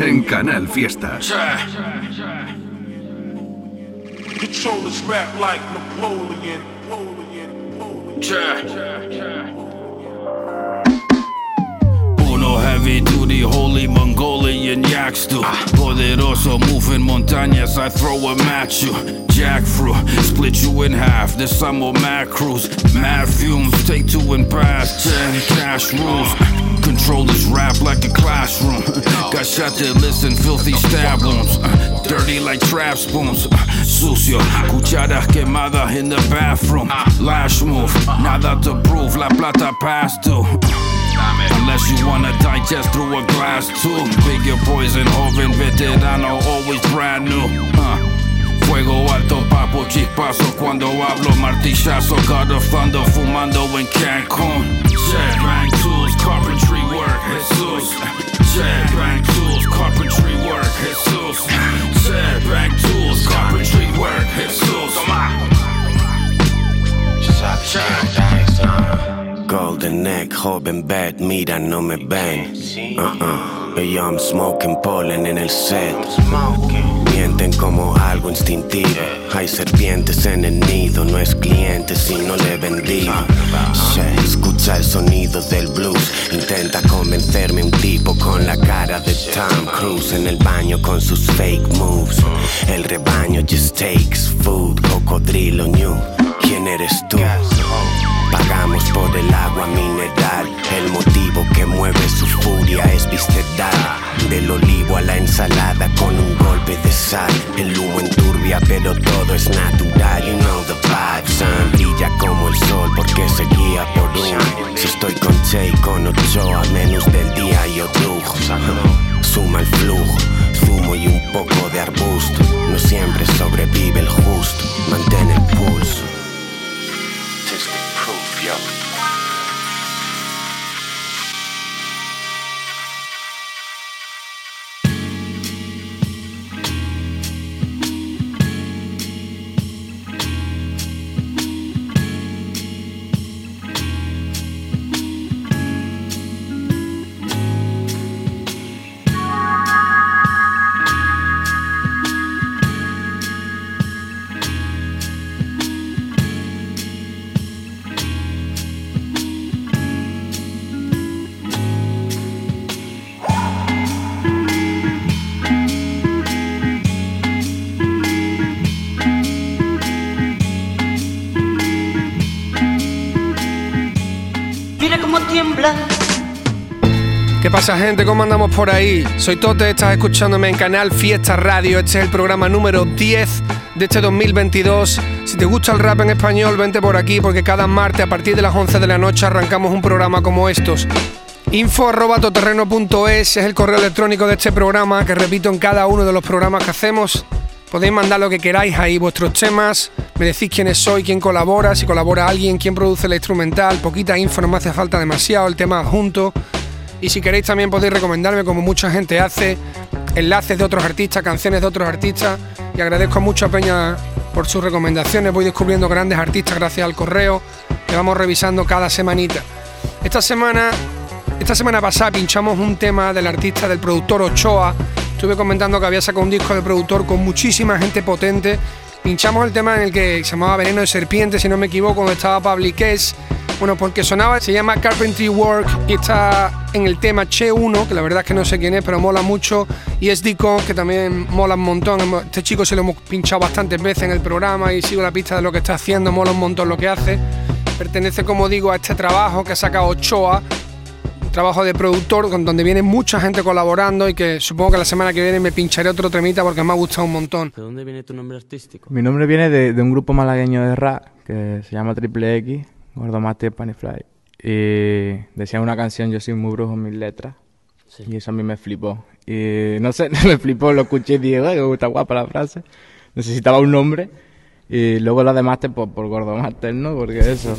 en Canal Fiesta. Controllers rap like Napoleon. Uno heavy duty, holy Mongolian yak stew. Poderoso, moving montañas, I throw a at you. Jackfruit, split you in half. There's some more macros. Mad fumes, take two and pass. Ten cash rules. Controllers rap like a classroom. Got shot to listen, filthy stab wounds. Dirty like trap spoons. Sucio, cucharas quemadas in the bathroom. Lash move, nada to prove. La plata past due. Unless you wanna digest through a glass tube. Bigger poison, joven veterano, always brand new. Uh. Fuego alto, papo, chispazo cuando hablo, martillazo, God of Thunder, fumando en Cancún. Tools, carpentry work, Jesus. Jet bang tools, carpentry work, Jesus. Jet bang tools, carpentry work, Jesus. Golden neck, joven bad, mira, no me ven. Uh-uh. Yo, I'm smoking pollen en el set. Mienten como algo instintivo. Hay serpientes en el nido, no es cliente si no le. Shit, escucha el sonido del blues. Intenta convencerme un tipo con la cara de Tom Cruise en el baño con sus fake moves. El rebaño just takes food, cocodrilo new. ¿Quién eres tú? Pagamos por el agua mineral. El motivo que mueve su furia es visceral. Del olivo a la ensalada con un golpe de sal. El humo enturbia, pero todo es natural. You know the vibe, son. Brilla como el sol porque se guía por uno. Si estoy con Che y con Ochoa, menos del día yo dujo. Suma el flujo, zumo y un poco de arbusto. No siempre sobrevive el justo. Mantén el pulso. ¿Qué pasa gente? ¿Cómo andamos por ahí? Soy Tote, estás escuchándome en Canal Fiesta Radio. Este es el programa número 10 de este 2022. Si te gusta el rap en español, vente por aquí porque cada martes a partir de las 11 de la noche arrancamos un programa como estos. Info toterreno.es es el correo electrónico de este programa que repito en cada uno de los programas que hacemos. Podéis mandar lo que queráis ahí, vuestros temas, me decís quiénes soy, quién colabora, si colabora alguien, quién produce la instrumental, poquita info, no me hace falta demasiado, el tema adjunto. Y si queréis también podéis recomendarme, como mucha gente hace, enlaces de otros artistas, canciones de otros artistas. Y agradezco mucho a Peña por sus recomendaciones. Voy descubriendo grandes artistas gracias al correo que vamos revisando cada semanita. Esta semana, esta semana pasada pinchamos un tema del artista, del productor Ochoa. Estuve comentando que había sacado un disco de productor con muchísima gente potente. Pinchamos el tema en el que se llamaba Veneno de Serpiente, si no me equivoco, donde estaba Public Case. Bueno, porque sonaba, se llama Carpentry Work y está en el tema Che 1, que la verdad es que no sé quién es, pero mola mucho. Y es Deacon, que también mola un montón. Este chico se lo hemos pinchado bastantes veces en el programa y sigo la pista de lo que está haciendo, mola un montón lo que hace. Pertenece, como digo, a este trabajo que ha sacado Ochoa, un trabajo de productor con donde viene mucha gente colaborando y que supongo que la semana que viene me pincharé otro temita porque me ha gustado un montón. ¿De dónde viene tu nombre artístico? Mi nombre viene de, de un grupo malagueño de rap que se llama Triple X, Gordo Mate Panifly. Y decía una canción, yo soy muy brujo en mis letras. Sí. Y eso a mí me flipó. Y no sé, me flipó, lo escuché y dije, "Ay, me está guapa la frase. Necesitaba un nombre. Y luego lo demás pues, por Gordo ¿no? Porque eso.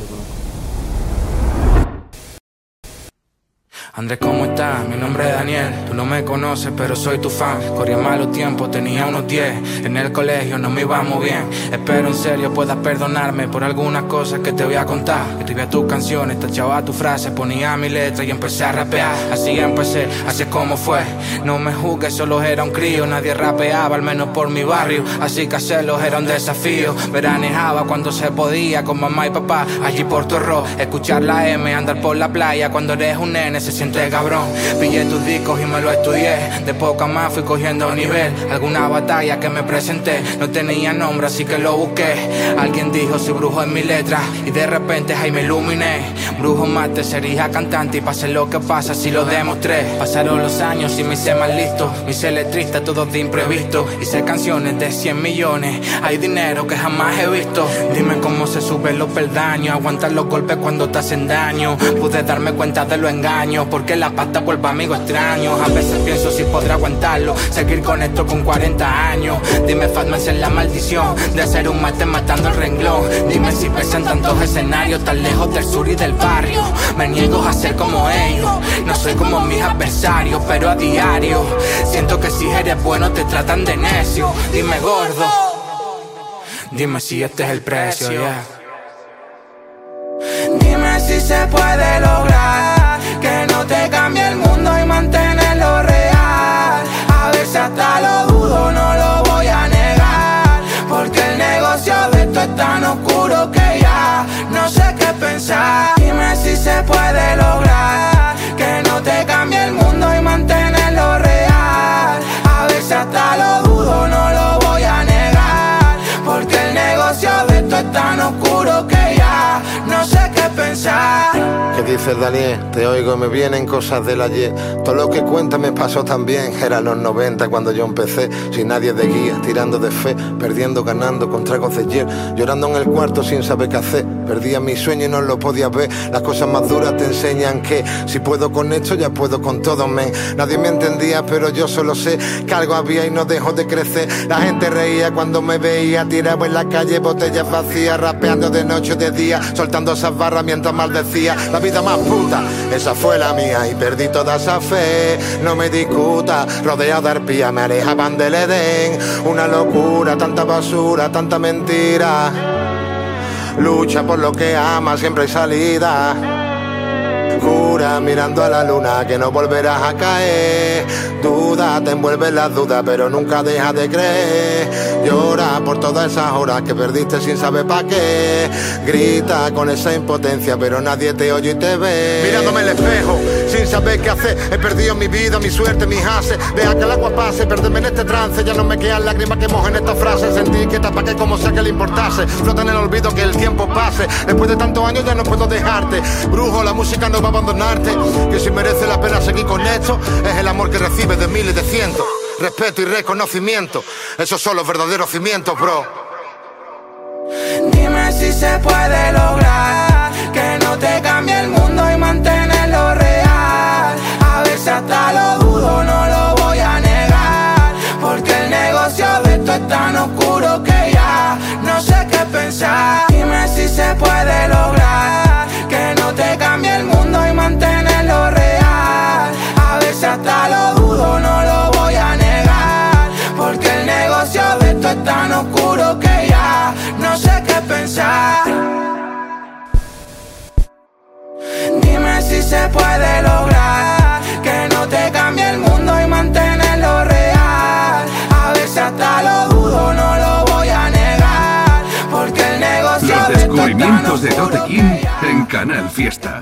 Andrés, ¿cómo estás? Mi nombre es Daniel. Tú no me conoces, pero soy tu fan. Corría malos tiempos, tenía unos 10. En el colegio no me iba muy bien. Espero en serio puedas perdonarme por algunas cosas que te voy a contar. Escribía tus canciones, tachaba tus frases, ponía mi letra y empecé a rapear. Así empecé, así es como fue. No me juzgues, solo era un crío. Nadie rapeaba, al menos por mi barrio. Así que hacerlo era un desafío. Veranejaba cuando se podía con mamá y papá. Allí por Torro, escuchar la M, andar por la playa. Cuando eres un nene siente cabrón. Pillé tus discos y me lo estudié. De poco a más fui cogiendo nivel. Alguna batalla que me presenté no tenía nombre, así que lo busqué. Alguien dijo soy brujo en mi letra y de repente ahí me iluminé. Brujo mate, sería cantante y pase lo que pasa si lo demostré. Pasaron los años y me hice más listo. Me hice letrista, todo de imprevisto. Hice canciones de 100 millones. Hay dinero que jamás he visto. Dime cómo se suben los peldaños. Aguantar los golpes cuando te hacen daño. Pude darme cuenta de los engaños. Porque la pasta vuelve amigos extraños. A veces pienso si podré aguantarlo. Seguir con esto con 40 años. Dime, Fatma, si es la maldición de ser un mate matando el renglón. Dime si pesan tantos escenarios tan lejos del sur y del barrio. Me niego a ser como ellos. No soy como mis adversarios, pero a diario siento que si eres bueno te tratan de necio. Dime, gordo. Dime si este es el precio. Dime si se puede lograr no te cambie el mundo y mantenerlo real. A veces hasta lo dudo, no lo voy a negar. Porque el negocio de esto es tan oscuro que ya no sé qué pensar. Dime si se puede lograr que no te cambie el mundo y mantenerlo real. A veces hasta lo dudo, no lo voy a negar. Porque el negocio de esto es tan oscuro ¿Qué dices Daniel? Te oigo, me vienen cosas del ayer. Todo lo que cuentas me pasó también. Eran los 90 cuando yo empecé, sin nadie de guía, tirando de fe, perdiendo, ganando con tragos de hiel, llorando en el cuarto sin saber qué hacer. Perdía mi sueño y no lo podía ver. Las cosas más duras te enseñan que si puedo con esto, ya puedo con todo, men. Nadie me entendía, pero yo solo sé que algo había y no dejó de crecer. La gente reía cuando me veía, tiraba en la calle botellas vacías, rapeando de noche o de día, soltando esas barras mientras maldecía. La vida puta, esa fue la mía y perdí toda esa fe. No me discuta, rodeado de arpías me alejaban del Edén. Una locura, tanta basura, tanta mentira. Lucha por lo que ama, siempre hay salida. Jura mirando a la luna que no volverás a caer. Duda, te envuelve las dudas, pero nunca deja de creer. Llora por todas esas horas que perdiste sin saber pa' qué. Grita con esa impotencia, pero nadie te oye y te ve. Mirándome el espejo, sin saber qué hacer. He perdido mi vida, mi suerte, mis haces. Deja que el agua pase, perderme en este trance. Ya no me quedan lágrimas que mojen esta frase. Sentí que tapa que como sea que le importase. Flota en el olvido que el tiempo pase. Después de tantos años ya no puedo dejarte. Brujo, la música no va a abandonarte. Que si merece la pena seguir con esto, es el amor que recibes de miles de cientos. Respeto y reconocimiento. Esos son los verdaderos cimientos, bro. Dime si se puede lograr que no te cambie el mundo y mantenerlo real. A veces hasta lo dudo, no lo voy a negar. Porque el negocio de esto es tan oscuro que ya no sé qué pensar. Dime si se puede lograr que no te cambie el mundo tan oscuro que ya no sé qué pensar. Dime si se puede lograr que no te cambie el mundo y mantenerlo real. A veces hasta lo dudo, no lo voy a negar. Porque el negocio Los descubrimientos de Tote King en Canal Fiesta.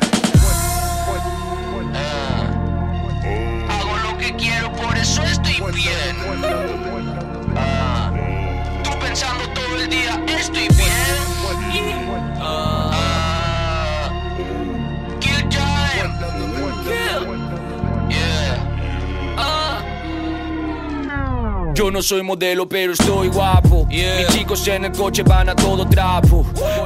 Yo no soy modelo, pero estoy guapo. Mis chicos en el coche van a todo trapo.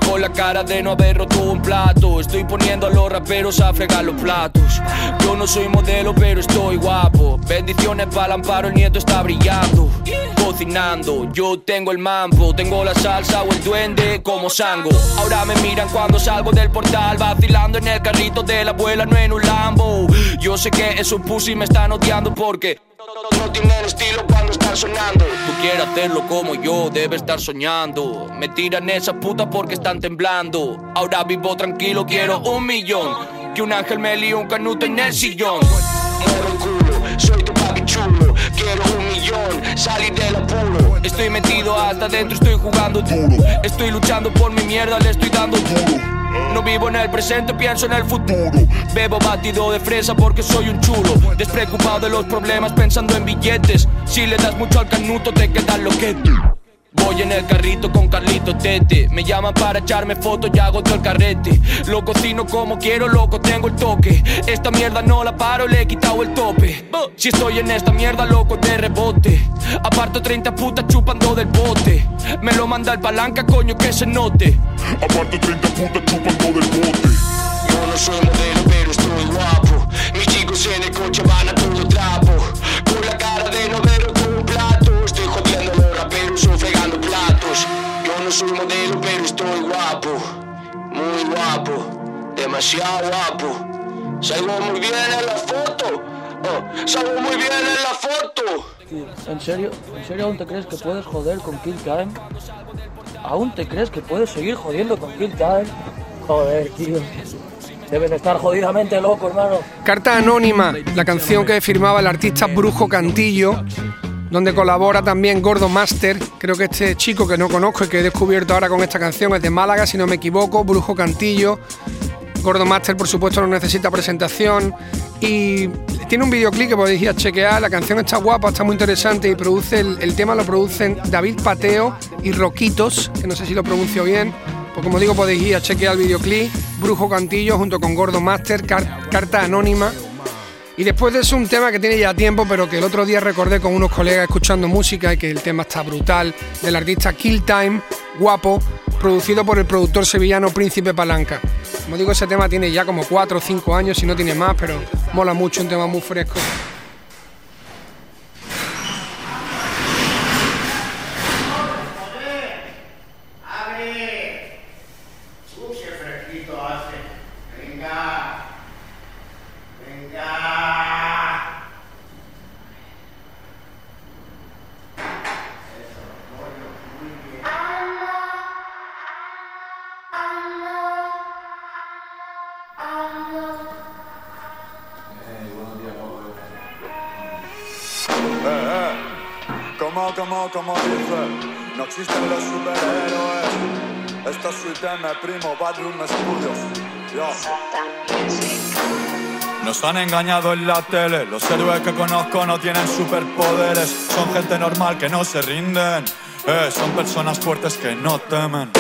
Con la cara de no haber roto un plato. Estoy poniendo a los raperos a fregar los platos. Yo no soy modelo, pero estoy guapo. Bendiciones para el amparo, el nieto está brillando. Cocinando, yo tengo el mambo. Tengo la salsa o el duende como sango. Ahora me miran cuando salgo del portal. Vacilando en el carrito de la abuela, no en un Lambo. Yo sé que esos pussy me están odiando porque no tienen estilo Tú quieres hacerlo como yo, debes estar soñando. Me tiran esa puta porque están temblando. Ahora vivo tranquilo, quiero un millón. Que un ángel me líe un canuto en el sillón. Muero culo, soy tu papi chulo. Quiero un millón, salir del apuro. Estoy metido hasta adentro, estoy jugando duro. Estoy luchando por mi mierda, le estoy dando duro. No vivo en el presente, pienso en el futuro. Bebo batido de fresa porque soy un chulo. Despreocupado de los problemas, pensando en billetes. Si le das mucho al canuto, te quedas loquete. Voy en el carrito con Carlito Tete. Me llaman para echarme fotos y hago todo el carrete. Lo cocino como quiero, loco, tengo el toque. Esta mierda no la paro, le he quitado el tope. Si estoy en esta mierda, loco, de rebote. Aparto 30 putas chupando del bote. Me lo manda el palanca, coño, que se note. Aparte 30 putas chupando del bote. Yo no soy modelo, pero estoy guapo. Mis chicos en el coche van a todo trapo. Soy modelo, pero estoy guapo. Muy guapo. Demasiado guapo. Salgo muy bien en la foto. Oh, salgo muy bien en la foto. ¿En serio? ¿En serio aún te crees que puedes joder con Kill Time? ¿Aún te crees que puedes seguir jodiendo con Kill Time? Joder, tío. Deben estar jodidamente locos, hermano. Carta Anónima, la canción que firmaba el artista Brujo Cantillo, donde colabora también Gordo Master. Creo que este chico que no conozco y que he descubierto ahora con esta canción es de Málaga, si no me equivoco, Brujo Cantillo. Gordo Master, por supuesto, no necesita presentación. Y tiene un videoclip que podéis ir a chequear. La canción está guapa, está muy interesante y produce el, tema lo producen David Pateo y Roquitos, que no sé si lo pronuncio bien. Pues como digo, podéis ir a chequear el videoclip. Brujo Cantillo junto con Gordo Master, car- carta anónima. Y después de eso un tema que tiene ya tiempo, pero que el otro día recordé con unos colegas escuchando música y que el tema está brutal, del artista Kill Time, guapo, producido por el productor sevillano Príncipe Palanca. Como digo, ese tema tiene ya como 4 o 5 años, si no tiene más, pero mola mucho, un tema muy fresco. Eh, eh. ¿Cómo, cómo, cómo dice? No existen los superhéroes. Esto es ITM, primo, Badroom Studios. Yo. Nos han engañado en la tele. Los héroes que conozco no tienen superpoderes. Son gente normal que no se rinden. Eh, son personas fuertes que no temen.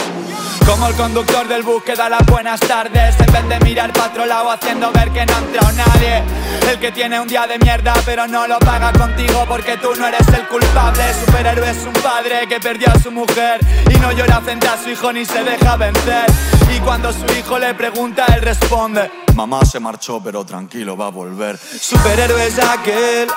Como el conductor del bus que da las buenas tardes En vez de mirar para otro lado haciendo ver que no ha entrado nadie El que tiene un día de mierda pero no lo paga contigo porque tú no eres el culpable. Superhéroe es un padre que perdió a su mujer Y no llora frente a su hijo ni se deja vencer. Y cuando su hijo le pregunta él responde Mamá se marchó, pero tranquilo, va a volver. Superhéroe es aquel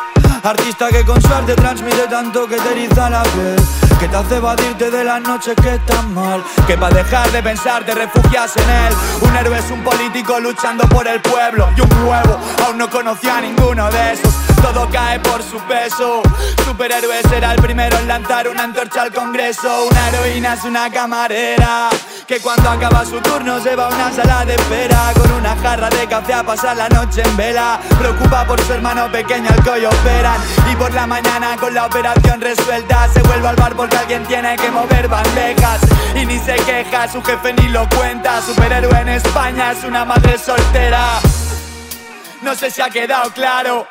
Artista que con suerte transmite tanto que te eriza la piel Que te hace evadirte de las noches que están mal Que para dejar de pensar te refugias en él. Un héroe es un político luchando por el pueblo Y un huevo, aún no conocía a ninguno de esos Todo cae por su peso. Superhéroe será el primero en lanzar una antorcha al congreso. Una heroína es una camarera Que cuando acaba su turno se va a una sala de espera. Con una jarra de café a pasar la noche en vela. Preocupa por su hermano pequeño al que hoy operan. Y por la mañana con la operación resuelta Se vuelve al bar porque alguien tiene que mover bandejas. Y ni se queja, su jefe ni lo cuenta. Superhéroe en España es una madre soltera. No sé si ha quedado claro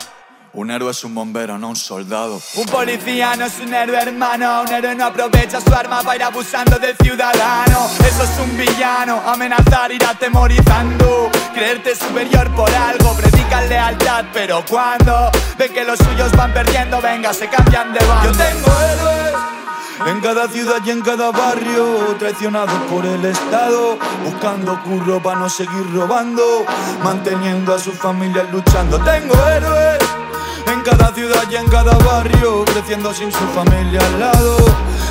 Un héroe es un bombero, no un soldado. Un policía no es un héroe hermano Un héroe no aprovecha su arma para ir abusando del ciudadano Eso es un villano, amenazar ir atemorizando creerte superior por algo, predican lealtad, pero cuando ven que los suyos van perdiendo, venga, se cambian de bando. Yo tengo héroes. En cada ciudad y en cada barrio, traicionados por el Estado, buscando curro para no seguir robando, manteniendo a sus familias luchando. Tengo héroes en cada ciudad y en cada barrio, creciendo sin su familia al lado,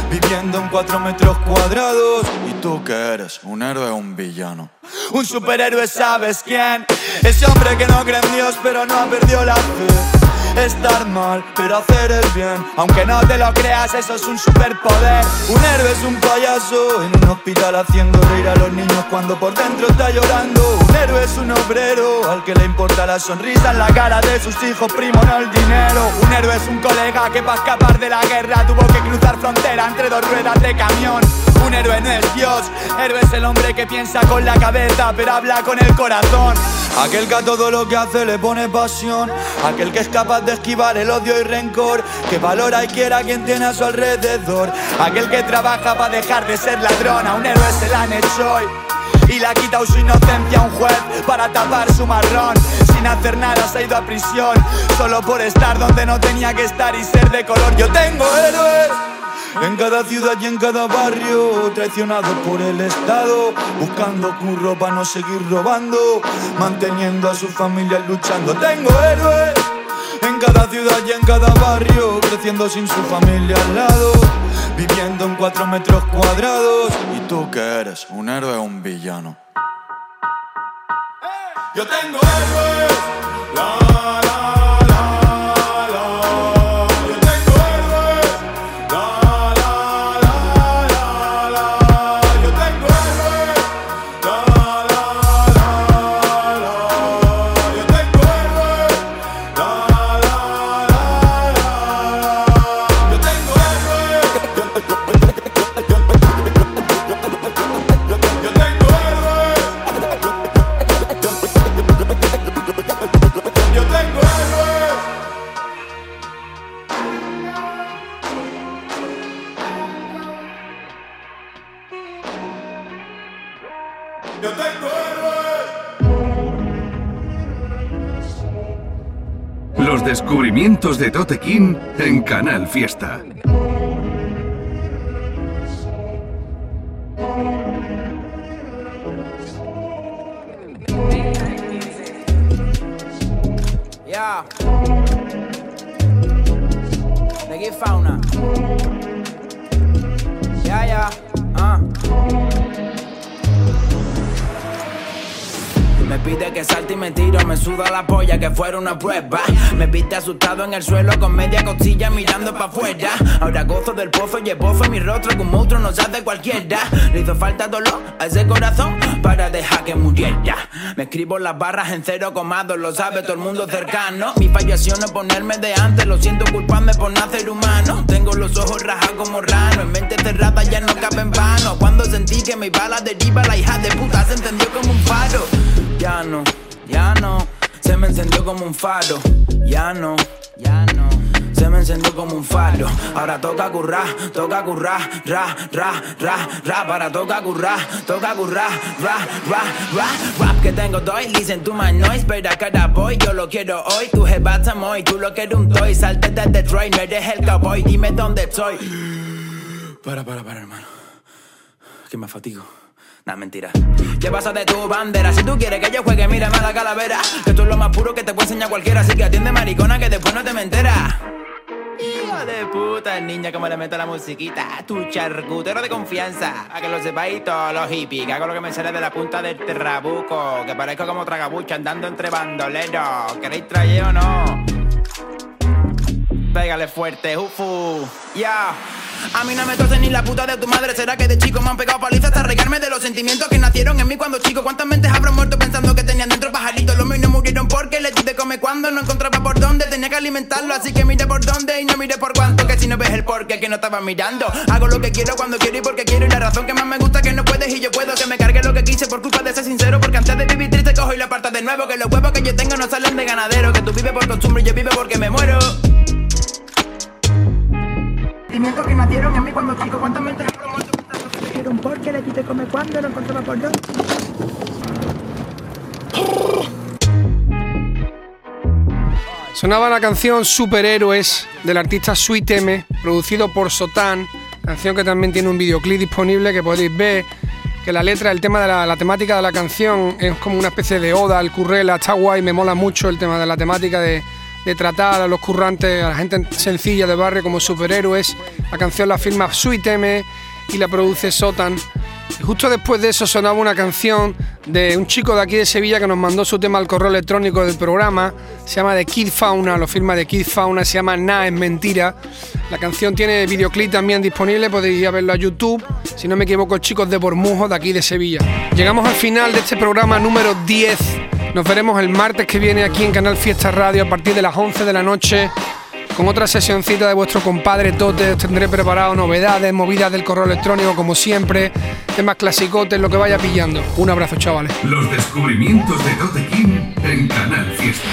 viviendo en cuatro metros cuadrados. ¿Y tú qué eres? ¿Un héroe o un villano? Un superhéroe, ¿sabes quién? Ese hombre que no cree en Dios, pero no ha perdido la fe. Estar mal, pero hacer el bien. Aunque no te lo creas, eso es un superpoder. Un héroe es un payaso en un hospital haciendo reír a los niños cuando por dentro está llorando. Un héroe es un obrero al que le importa la sonrisa en la cara de sus hijos, primo, no el dinero. Un héroe es un colega que para escapar de la guerra tuvo que cruzar frontera entre dos ruedas de camión. Un héroe no es Dios, héroe es el hombre que piensa con la cabeza pero habla con el corazón. Aquel que a todo lo que hace le pone pasión, aquel que es capaz de esquivar el odio y rencor, que valora y quiera a quien tiene a su alrededor, aquel que trabaja para dejar de ser ladrón, a un héroe se la han hecho hoy. Y le ha quitado su inocencia a un juez para tapar su marrón. Sin hacer nada se ha ido a prisión, solo por estar donde no tenía que estar y ser de color. Yo tengo héroes. En cada ciudad y en cada barrio, traicionados por el Estado, buscando curro para no seguir robando, manteniendo a sus familias luchando. Tengo héroes en cada ciudad y en cada barrio, creciendo sin su familia al lado, viviendo en cuatro metros cuadrados. ¿Y tú qué eres? ¿Un héroe o un villano? Yo tengo héroes. Descubrimientos de Tote King en Canal Fiesta. Yeah. Fauna. Ya, ya. Ah. Me pide que salte y me tiro, me suda la polla que fuera una prueba. Me viste asustado en el suelo con media costilla mirando para afuera. Ahora gozo del pozo y en mi rostro que un monstruo nos hace cualquiera. Le hizo falta dolor a ese corazón para dejar que muriera. Me escribo las barras en cero comados, lo sabe todo el mundo cercano. Mi sido no ponerme de antes, lo siento culparme por nacer humano. Tengo los ojos rajados como rano, en mente cerrada ya no cabe en vano. Cuando sentí que me iba a la deriva, la hija de puta se encendió como un faro. Ya no, ya no, se me encendió como un faro. Ya no, ya no. Se me encendió como un faro. Ahora toca currar, toca currar, ra, ra, ra, ra. Para toca currar, toca currar, ra, ra, ra. Rap que tengo doy, listen to my noise. Pero a cada boy, yo lo quiero hoy. Tu jebata moy, tú lo quieres un toy. Salte de Detroit, no eres el cowboy. Dime dónde estoy. Para, para, para, hermano. Que me fatigo. Nah, mentira. ¿Qué pasa de tu bandera? Si tú quieres que yo juegue, mírame a la calavera. Que esto es lo más puro que te puede enseñar cualquiera. Así que atiende maricona que después no te me enteras. Hijo de puta, niña, como le meto la musiquita. Tu charcutero de confianza. A que lo sepáis todos los hippies. Que hago lo que me sale de la punta del terrabuco. Que parezco como tragabucho andando entre bandoleros. ¿Queréis traer o no? Pégale fuerte, ufu. Ya. A mí no me tose ni la puta de tu madre. ¿Será que de chico me han pegado palizas hasta regarme de los sentimientos que nacieron en mí cuando chico? ¿Cuántas mentes habrán muerto pensando que tenían dentro pajaritos? Los míos no murieron porque les di de comer cuando no encontraba por dónde. Tenía que alimentarlo, así que mire por dónde y no mire por cuánto. Que si no ves el porqué que no estaba mirando. Hago lo que quiero cuando quiero y porque quiero. Y la razón que más me gusta que no puedes y yo puedo. Que me cargue lo que quise por culpa de ser sincero. Porque antes de vivir triste cojo y lo aparto de nuevo. Que los huevos que yo tengo no salen de ganadero. Que tú vives por costumbre y yo vivo porque me muero sentimientos que nacieron en mí cuando chico. Cuántas mentes bromosas, cuántas que dieron porque le quité come cuando no encontraba por dónde. Sonaba la canción Superhéroes del artista Sweet M, producido por Sotan, canción que también tiene un videoclip disponible que podéis ver, que la letra, el tema de la, la temática de la canción es como una especie de oda al currela, está guay, me mola mucho el tema de la temática de, de tratar a los currantes, a la gente sencilla de barrio como superhéroes. La canción la firma M y la produce Sotan. Y justo después de eso sonaba una canción de un chico de aquí de Sevilla que nos mandó su tema al correo electrónico del programa. Se llama The Kid Fauna, lo firma The Kid Fauna, se llama Na es mentira. La canción tiene videoclip también disponible, podéis ir verlo a YouTube. Si no me equivoco, chicos de Bormujo, de aquí de Sevilla. Llegamos al final de este programa número 10. Nos veremos el martes que viene aquí en Canal Fiesta Radio a partir de las 11 de la noche con otra sesioncita de vuestro compadre Tote. Os tendré preparado novedades, movidas del correo electrónico como siempre, temas clasicotes, lo que vaya pillando. Un abrazo, chavales. Los descubrimientos de Tote King en Canal Fiesta.